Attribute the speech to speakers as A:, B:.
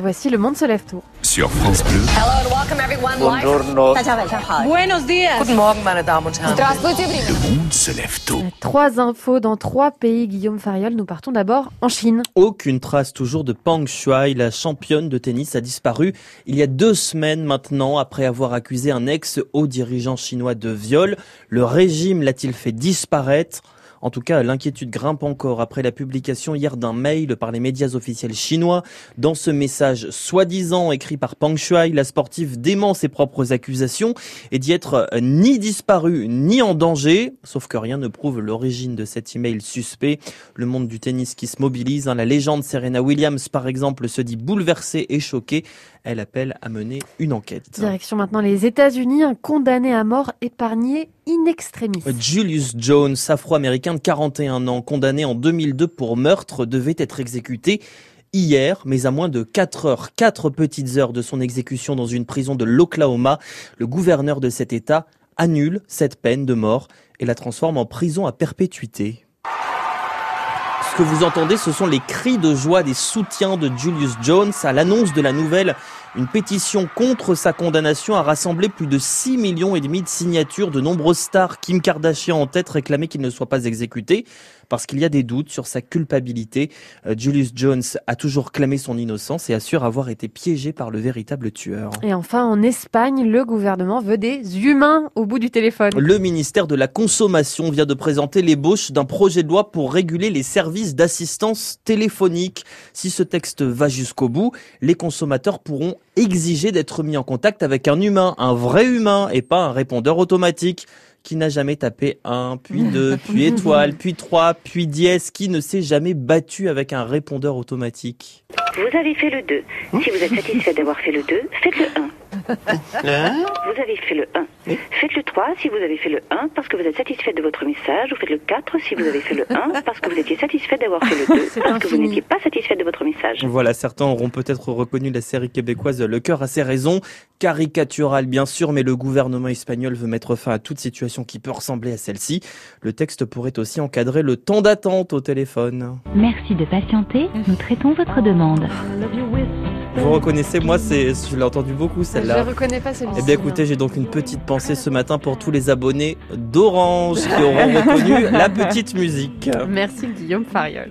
A: Voici le monde se lève tôt.
B: Sur France Bleu,
C: Buongiorno.
D: Buenos días.
E: Guten Morgen, meine Damen und Herren.
B: le monde se lève tôt.
A: Trois infos dans trois pays. Guillaume Fariol, nous partons d'abord en Chine.
F: Aucune trace toujours de Pang Shuai, la championne de tennis a disparu il y a deux semaines maintenant après avoir accusé un ex-haut dirigeant chinois de viol. Le régime l'a-t-il fait disparaître? En tout cas, l'inquiétude grimpe encore après la publication hier d'un mail par les médias officiels chinois. Dans ce message soi-disant écrit par Pang Shuai, la sportive dément ses propres accusations et d'y être euh, ni disparue ni en danger. Sauf que rien ne prouve l'origine de cet email suspect. Le monde du tennis qui se mobilise. hein. La légende Serena Williams, par exemple, se dit bouleversée et choquée. Elle appelle à mener une enquête.
A: Direction maintenant les États-Unis. Un condamné à mort épargné in extremis.
F: Julius Jones, afro-américain de 41 ans, condamné en 2002 pour meurtre, devait être exécuté hier, mais à moins de 4 heures, 4 petites heures de son exécution dans une prison de l'Oklahoma, le gouverneur de cet État annule cette peine de mort et la transforme en prison à perpétuité. Ce que vous entendez, ce sont les cris de joie des soutiens de Julius Jones à l'annonce de la nouvelle. Une pétition contre sa condamnation a rassemblé plus de 6 millions et demi de signatures de nombreuses stars. Kim Kardashian en tête réclamait qu'il ne soit pas exécuté parce qu'il y a des doutes sur sa culpabilité. Euh, Julius Jones a toujours clamé son innocence et assure avoir été piégé par le véritable tueur.
A: Et enfin, en Espagne, le gouvernement veut des humains au bout du téléphone.
F: Le ministère de la Consommation vient de présenter l'ébauche d'un projet de loi pour réguler les services d'assistance téléphonique. Si ce texte va jusqu'au bout, les consommateurs pourront exiger d'être mis en contact avec un humain, un vrai humain et pas un répondeur automatique qui n'a jamais tapé un, puis deux, puis étoile, puis trois, puis dièse, qui ne s'est jamais battu avec un répondeur automatique.
G: Vous avez fait le 2. Si vous êtes satisfait d'avoir fait le 2, faites le 1. Vous avez fait le 1. Faites le 3 si vous avez fait le 1 parce que vous êtes satisfait de votre message. Ou faites le 4 si vous avez fait le 1 parce que vous étiez satisfait d'avoir fait le 2
A: C'est
G: parce que vous n'étiez pas satisfait de votre message.
F: Voilà, certains auront peut-être reconnu la série québécoise Le cœur a ses raisons, caricaturale bien sûr, mais le gouvernement espagnol veut mettre fin à toute situation qui peut ressembler à celle-ci. Le texte pourrait aussi encadrer le temps d'attente au téléphone.
H: Merci de patienter, nous traitons votre demande.
F: Vous reconnaissez, moi, c'est, je l'ai entendu beaucoup
A: Je
F: celle-là.
A: reconnais pas celui-ci.
F: Eh bien écoutez, j'ai donc une petite pensée ce matin pour tous les abonnés d'Orange qui auront reconnu la petite musique.
A: Merci Guillaume Fariol.